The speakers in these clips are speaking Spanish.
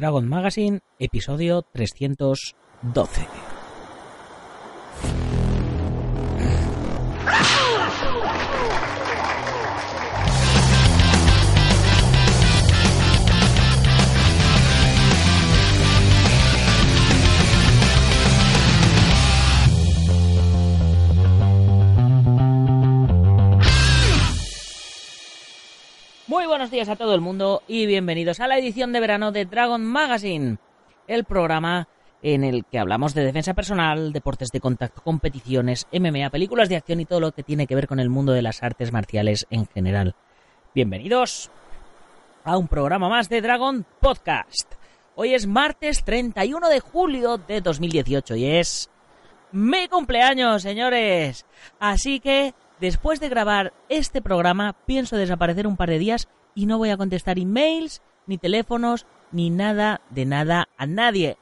Dragon Magazine, episodio 312. Buenos días a todo el mundo y bienvenidos a la edición de verano de Dragon Magazine, el programa en el que hablamos de defensa personal, deportes de contacto, competiciones, MMA, películas de acción y todo lo que tiene que ver con el mundo de las artes marciales en general. Bienvenidos a un programa más de Dragon Podcast. Hoy es martes 31 de julio de 2018 y es mi cumpleaños, señores. Así que Después de grabar este programa, pienso desaparecer un par de días y no voy a contestar emails, ni teléfonos, ni nada de nada a nadie.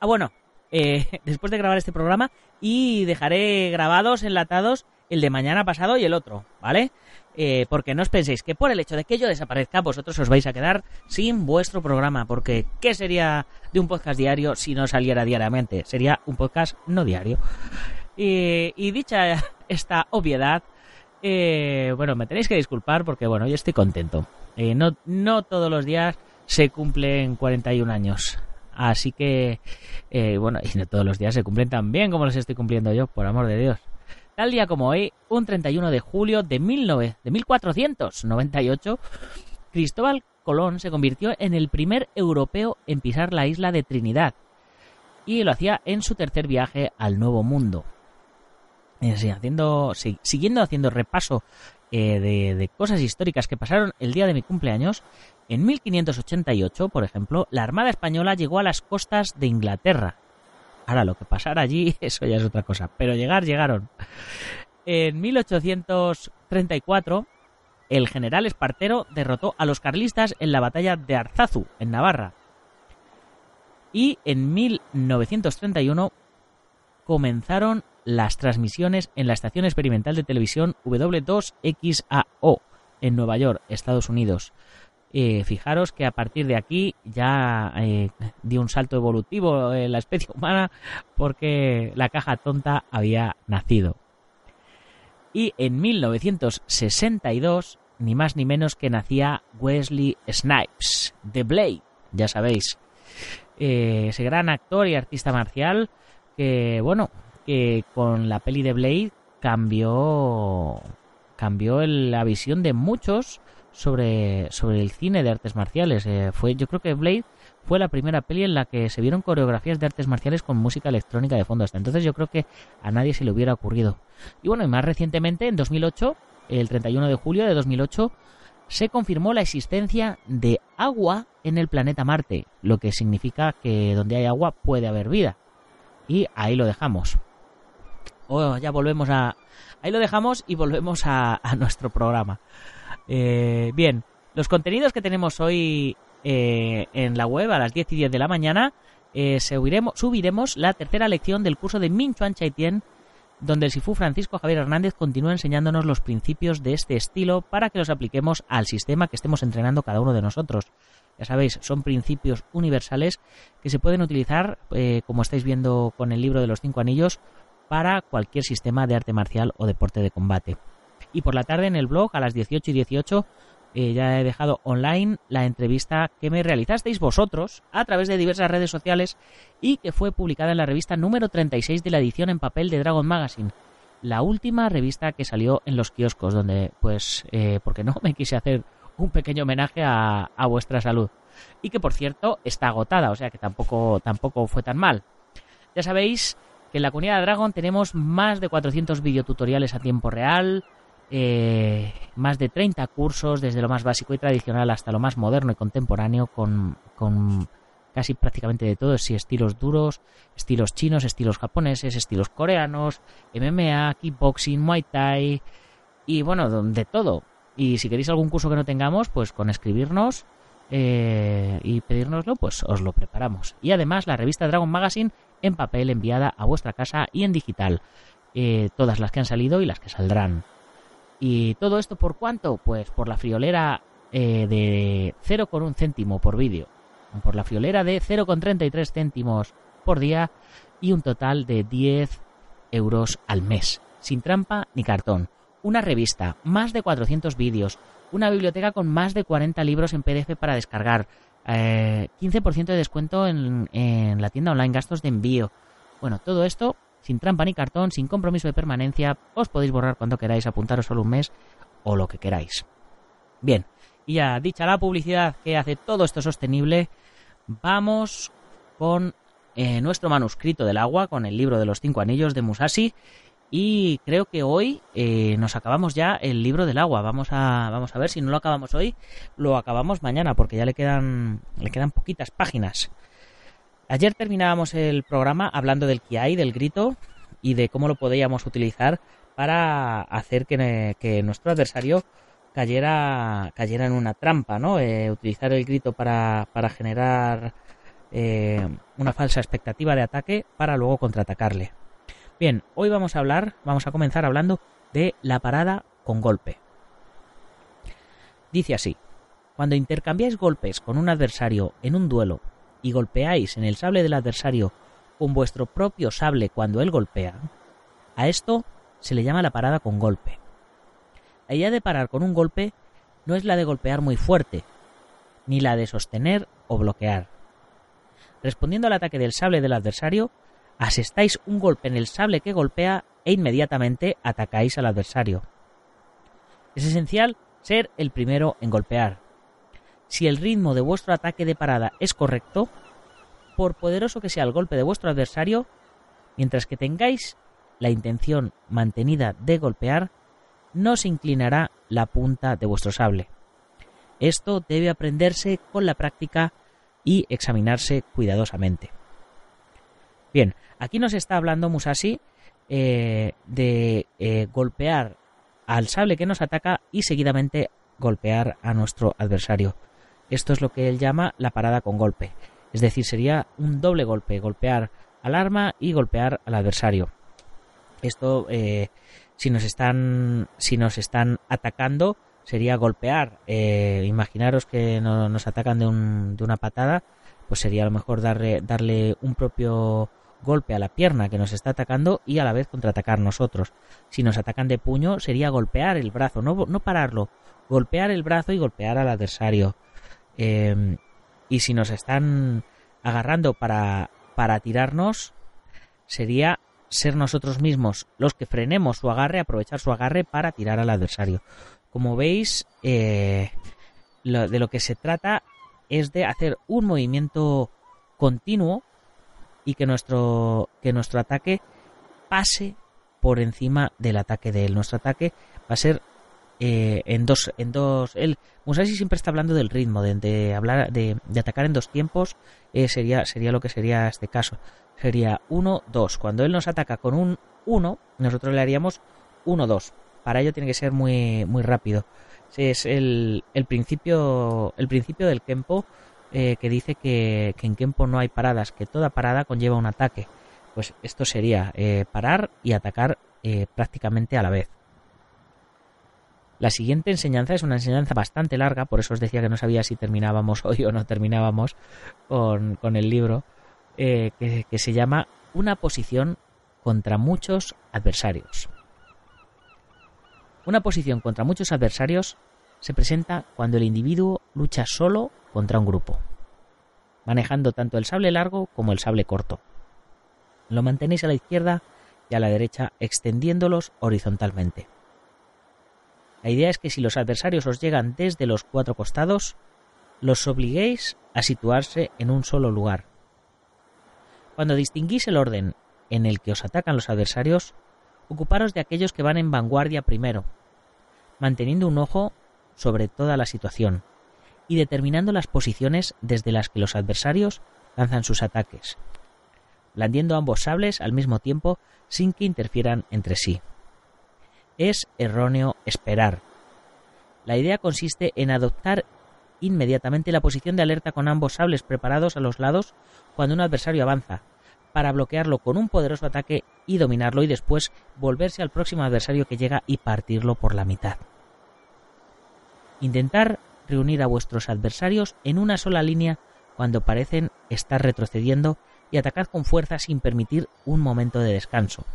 Ah, bueno, eh, después de grabar este programa y dejaré grabados, enlatados, el de mañana pasado y el otro, ¿vale? Eh, porque no os penséis que por el hecho de que yo desaparezca, vosotros os vais a quedar sin vuestro programa, porque ¿qué sería de un podcast diario si no saliera diariamente? Sería un podcast no diario. Y, dicha esta obviedad, eh, bueno, me tenéis que disculpar porque, bueno, yo estoy contento. Eh, no, no todos los días se cumplen 41 años. Así que, eh, bueno, y no todos los días se cumplen tan bien como los estoy cumpliendo yo, por amor de Dios. Tal día como hoy, un 31 de julio de, 19, de 1498, Cristóbal Colón se convirtió en el primer europeo en pisar la isla de Trinidad y lo hacía en su tercer viaje al Nuevo Mundo. Haciendo, siguiendo haciendo repaso eh, de, cosas históricas que pasaron el día de mi cumpleaños, en 1588, por ejemplo, la Armada Española llegó a las costas de Inglaterra. Ahora, lo que pasara allí, eso ya es otra cosa, pero llegar, llegaron. En 1834, el general Espartero derrotó a los carlistas en la batalla de Arzazu, en Navarra. Y en 1931 comenzaron las transmisiones en la estación experimental de televisión W2XAO en Nueva York, Estados Unidos. Eh, fijaros que a partir de aquí ya eh, dio un salto evolutivo en la especie humana porque la caja tonta había nacido. Y en 1962, ni más ni menos que nacía Wesley Snipes, The Blade, ya sabéis. Eh, ese gran actor y artista marcial que, bueno, que con la peli de Blade cambió cambió la visión de muchos sobre, sobre el cine de artes marciales. Eh, fue, yo creo que Blade fue la primera peli en la que se vieron coreografías de artes marciales con música electrónica de fondo. Hasta entonces yo creo que a nadie se le hubiera ocurrido. Y bueno, y más recientemente, en 2008, el 31 de julio de 2008, se confirmó la existencia de agua en el planeta Marte, lo que significa que donde hay agua puede haber vida. Y ahí lo dejamos. Oh, ya volvemos a... Ahí lo dejamos y volvemos a, nuestro programa. Eh, bien, los contenidos que tenemos hoy eh, en la web a las 10 y 10 de la mañana, eh, subiremos, la tercera lección del curso de Min Chuan Chaitien, donde el Sifu Francisco Javier Hernández continúa enseñándonos los principios de este estilo para que los apliquemos al sistema que estemos entrenando cada uno de nosotros. Ya sabéis, son principios universales que se pueden utilizar, como estáis viendo con el libro de los cinco anillos, para cualquier sistema de arte marcial o deporte de combate. Y por la tarde en el blog a las 18 y 18 eh, ya he dejado online la entrevista que me realizasteis vosotros a través de diversas redes sociales y que fue publicada en la revista número 36 de la edición en papel de Dragon Magazine. La última revista que salió en los kioscos, donde, pues, eh, porque no me quise hacer un pequeño homenaje a, a, vuestra salud. Y que, por cierto, está agotada, o sea que tampoco, tampoco fue tan mal. Ya sabéis que en la comunidad de Dragon tenemos más de 400 videotutoriales a tiempo real, eh, más de 30 cursos, desde lo más básico y tradicional hasta lo más moderno y contemporáneo, con, casi prácticamente de todo, si estilos duros, estilos chinos, estilos japoneses, estilos coreanos, MMA, kickboxing, muay thai y bueno, de todo. Y si queréis algún curso que no tengamos, pues con escribirnos eh, y pedírnoslo, pues os lo preparamos. Y además la revista Dragon Magazine en papel enviada a vuestra casa y en digital. Eh, todas las que han salido y las que saldrán. ¿Y todo esto por cuánto? Pues por la friolera eh, de 0,1 céntimo por vídeo. por la friolera de 0,33 céntimos por día y un total de 10 euros al mes, sin trampa ni cartón. Una revista, más de 400 vídeos, una biblioteca con más de 40 libros en PDF para descargar, 15% eh, de descuento en, en la tienda online, gastos de envío. Bueno, todo esto sin trampa ni cartón, sin compromiso de permanencia, os podéis borrar cuando queráis, apuntaros solo un mes o lo que queráis. Bien, y ya dicha la publicidad que hace todo esto sostenible, vamos con eh, nuestro manuscrito del agua, con el libro de los cinco anillos de Musashi. Y creo que hoy eh, nos acabamos ya el libro del agua. Vamos a, vamos a ver si no lo acabamos hoy, lo acabamos mañana, porque ya le quedan, le quedan poquitas páginas. Ayer terminábamos el programa hablando del Kiai, del grito, y de cómo lo podíamos utilizar para hacer que, nuestro adversario cayera, cayera en una trampa, ¿no? Eh, utilizar el grito para, para generar eh, una falsa expectativa de ataque para luego contraatacarle. Bien, hoy vamos a hablar, vamos a comenzar hablando de la parada con golpe. Dice así, cuando intercambiáis golpes con un adversario en un duelo y golpeáis en el sable del adversario con vuestro propio sable cuando él golpea, a esto se le llama la parada con golpe. La idea de parar con un golpe no es la de golpear muy fuerte, ni la de sostener o bloquear. Respondiendo al ataque del sable del adversario, asestáis un golpe en el sable que golpea e inmediatamente atacáis al adversario. Es esencial ser el primero en golpear, si el ritmo de vuestro ataque de parada es correcto, por poderoso que sea el golpe de vuestro adversario, mientras que tengáis la intención mantenida de golpear, no se inclinará la punta de vuestro sable. Esto debe aprenderse con la práctica y examinarse cuidadosamente. Bien, aquí nos está hablando Musashi eh, de eh, golpear al sable que nos ataca y seguidamente golpear a nuestro adversario. Esto es lo que él llama la parada con golpe. Es decir, sería un doble golpe, golpear al arma y golpear al adversario. Esto, eh, si nos están, si nos están atacando, sería golpear. Eh, imaginaros que nos atacan de, de, una patada, pues sería a lo mejor darle, darle un propio golpe a la pierna que nos está atacando y a la vez contraatacar nosotros. Si nos atacan de puño, sería golpear el brazo, no, no pararlo, golpear el brazo y golpear al adversario. Em, y si nos están agarrando para, para tirarnos, sería ser nosotros mismos los que frenemos su agarre, aprovechar su agarre para tirar al adversario. Como veis, eh, de lo que se trata es de hacer un movimiento continuo y que nuestro, que nuestro ataque pase por encima del ataque de él. Nuestro ataque va a ser eh, en dos en dos el Musashi siempre está hablando del ritmo de, hablar de, atacar en dos tiempos eh, sería sería lo que sería este caso. Sería 1 2 cuando él nos ataca con un 1 nosotros le haríamos 1 2 para ello tiene que ser muy muy rápido. Es el, el principio el principio del kempo eh, que dice que, que, en kempo no hay paradas que toda parada conlleva un ataque pues esto sería parar y atacar prácticamente a la vez la siguiente enseñanza es una enseñanza bastante larga, por eso os decía que no sabía si terminábamos hoy o no terminábamos con, el libro, eh, que, que se llama Una posición contra muchos adversarios. Una posición contra muchos adversarios se presenta cuando el individuo lucha solo contra un grupo, manejando tanto el sable largo como el sable corto. Lo mantenéis a la izquierda y a la derecha extendiéndolos horizontalmente. La idea es que si los adversarios os llegan desde los cuatro costados, los obliguéis a situarse en un solo lugar. Cuando distinguís el orden en el que os atacan los adversarios, ocuparos de aquellos que van en vanguardia primero, manteniendo un ojo sobre toda la situación y determinando las posiciones desde las que los adversarios lanzan sus ataques, blandiendo ambos sables al mismo tiempo sin que interfieran entre sí es erróneo esperar. La idea consiste en adoptar inmediatamente la posición de alerta con ambos sables preparados a los lados cuando un adversario avanza, para bloquearlo con un poderoso ataque y dominarlo y después volverse al próximo adversario que llega y partirlo por la mitad. Intentar reunir a vuestros adversarios en una sola línea cuando parecen estar retrocediendo y atacad con fuerza sin permitir un momento de descanso.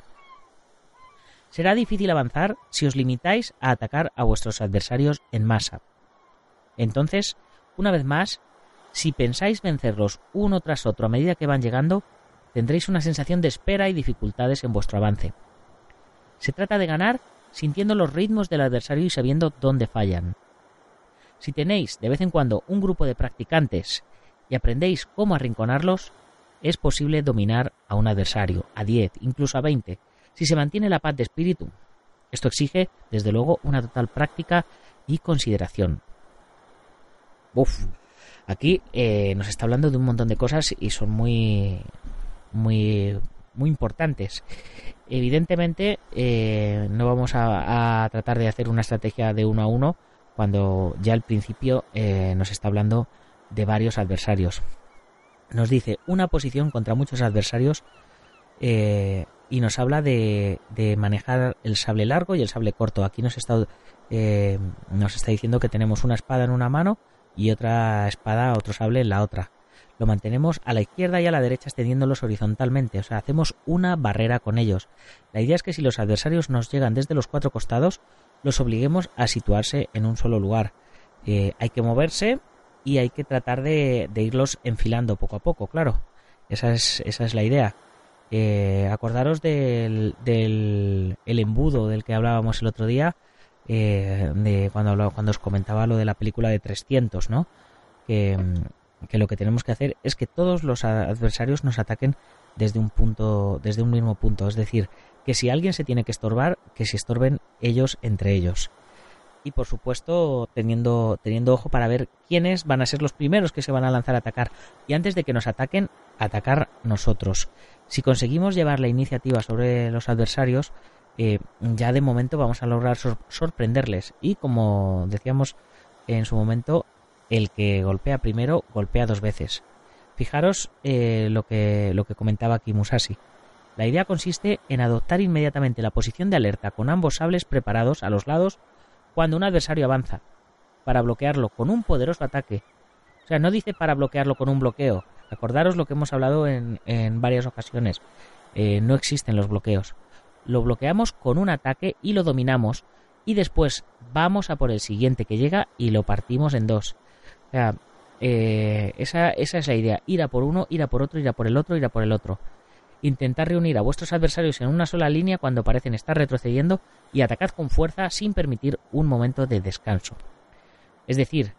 Será difícil avanzar si os limitáis a atacar a vuestros adversarios en masa. Entonces, una vez más, si pensáis vencerlos uno tras otro a medida que van llegando, tendréis una sensación de espera y dificultades en vuestro avance. Se trata de ganar sintiendo los ritmos del adversario y sabiendo dónde fallan. Si tenéis de vez en cuando un grupo de practicantes y aprendéis cómo arrinconarlos, es posible dominar a un adversario, a 10, incluso a 20, si se mantiene la paz de espíritu. Esto exige, desde luego, una total práctica y consideración. Uf, aquí eh, nos está hablando de un montón de cosas y son muy, muy, muy importantes. Evidentemente, eh, no vamos a, tratar de hacer una estrategia de uno a uno cuando ya al principio eh, nos está hablando de varios adversarios. Nos dice una posición contra muchos adversarios eh, y nos habla de, manejar el sable largo y el sable corto. Aquí nos está, eh, nos está diciendo que tenemos una espada en una mano y otra espada, otro sable en la otra. Lo mantenemos a la izquierda y a la derecha extendiéndolos horizontalmente, o sea, hacemos una barrera con ellos. La idea es que si los adversarios nos llegan desde los cuatro costados, los obliguemos a situarse en un solo lugar. Eh, hay que moverse y hay que tratar de, irlos enfilando poco a poco, claro. Esa es, esa es la idea. Eh, acordaros del, del el embudo del que hablábamos el otro día, eh, de cuando, cuando os comentaba lo de la película de 300, ¿no? Que, que lo que tenemos que hacer es que todos los adversarios nos ataquen desde un punto, desde un mismo punto. Es decir, que si alguien se tiene que estorbar, que se estorben ellos entre ellos y por supuesto teniendo, teniendo ojo para ver quiénes van a ser los primeros que se van a lanzar a atacar y antes de que nos ataquen, atacar nosotros. Si conseguimos llevar la iniciativa sobre los adversarios, eh, ya de momento vamos a lograr sorprenderles y como decíamos en su momento, el que golpea primero golpea dos veces. Fijaros eh, lo, que, lo que comentaba aquí Musashi. La idea consiste en adoptar inmediatamente la posición de alerta con ambos sables preparados a los lados cuando un adversario avanza, para bloquearlo con un poderoso ataque. O sea, no dice para bloquearlo con un bloqueo. Acordaros lo que hemos hablado en, varias ocasiones. Eh, no existen los bloqueos. Lo bloqueamos con un ataque y lo dominamos. Y después vamos a por el siguiente que llega y lo partimos en dos. O sea, eh, esa, esa es la idea. Ir a por uno, ir a por otro, ir a por el otro, ir a por el otro. Intentar reunir a vuestros adversarios en una sola línea cuando parecen estar retrocediendo y atacad con fuerza sin permitir un momento de descanso. Es decir,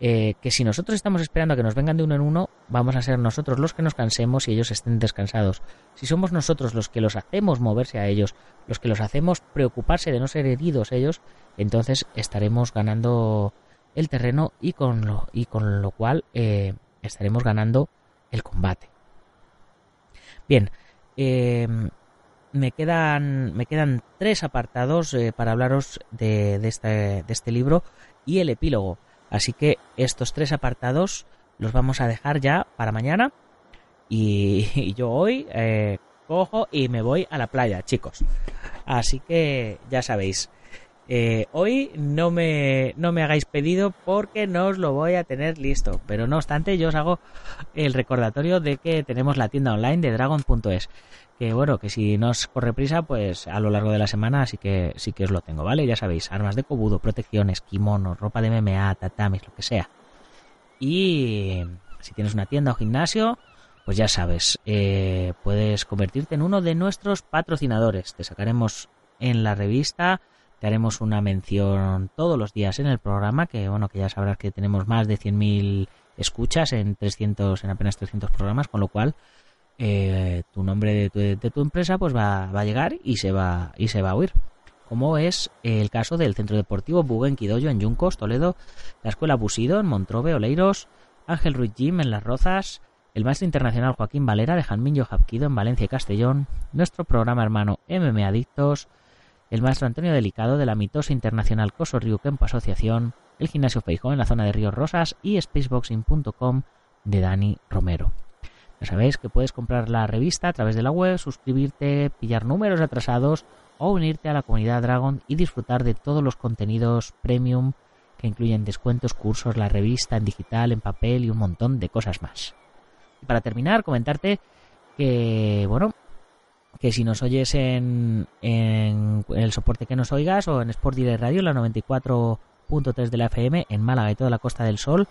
eh, que si nosotros estamos esperando a que nos vengan de uno en uno, vamos a ser nosotros los que nos cansemos y ellos estén descansados. Si somos nosotros los que los hacemos moverse a ellos, los que los hacemos preocuparse de no ser heridos ellos, entonces estaremos ganando el terreno y con lo, y con lo cual eh, estaremos ganando el combate. Bien, eh, me quedan, me quedan tres apartados eh, para hablaros de, este, libro y el epílogo. Así que estos tres apartados los vamos a dejar ya para mañana. Y, yo hoy eh, cojo y me voy a la playa, chicos. Así que ya sabéis. Eh, hoy no me, no me hagáis pedido porque no os lo voy a tener listo. Pero no obstante, yo os hago el recordatorio de que tenemos la tienda online de dragon.es. Que bueno, que si no os corre prisa, pues a lo largo de la semana así que sí que os lo tengo, ¿vale? Ya sabéis, armas de cobudo, protecciones, kimonos, ropa de MMA, tatamis, lo que sea. Y si tienes una tienda o gimnasio, pues ya sabes, eh, puedes convertirte en uno de nuestros patrocinadores. Te sacaremos en la revista haremos una mención todos los días en el programa, que bueno, que ya sabrás que tenemos más de 100.000 escuchas en 300, en apenas 300 programas, con lo cual eh, tu nombre de tu, empresa pues va, a llegar y se va y se va a oír. Como es el caso del Centro Deportivo Buguen Quidoyo en Yuncos, Toledo, la Escuela Busido en Montrobe, Oleiros, Ángel Ruiz Jim en Las Rozas, el maestro internacional Joaquín Valera de Janminho Japquido en Valencia y Castellón, nuestro programa hermano MM Adictos, el maestro Antonio Delicado de la mitosa internacional Coso Río Kempo Asociación, el gimnasio Feijó en la zona de Ríos Rosas y spaceboxing.com de Dani Romero. Ya sabéis que puedes comprar la revista a través de la web, suscribirte, pillar números atrasados o unirte a la comunidad Dragon y disfrutar de todos los contenidos premium que incluyen descuentos, cursos, la revista en digital, en papel y un montón de cosas más. Y para terminar, comentarte que, bueno, que si nos oyes en, el soporte que nos oigas o en Sport Direct Radio, la 94.3 de la FM, en Málaga y toda la Costa del Sol,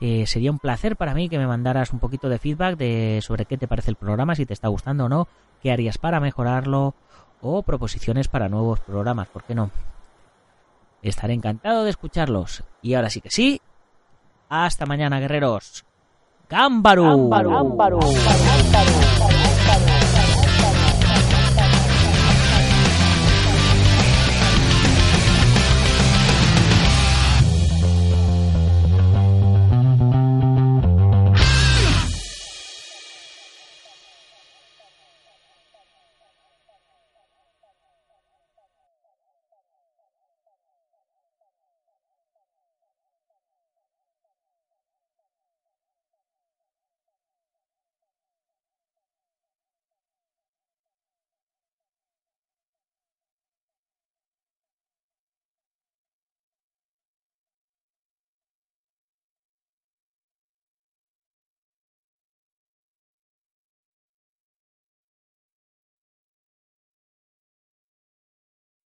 sería un placer para mí que me mandaras un poquito de feedback de sobre qué te parece el programa, si te está gustando o no, qué harías para mejorarlo o proposiciones para nuevos programas, ¿por qué no? Estaré encantado de escucharlos. Y ahora sí que sí. Hasta mañana, guerreros. ¡Gámbaro!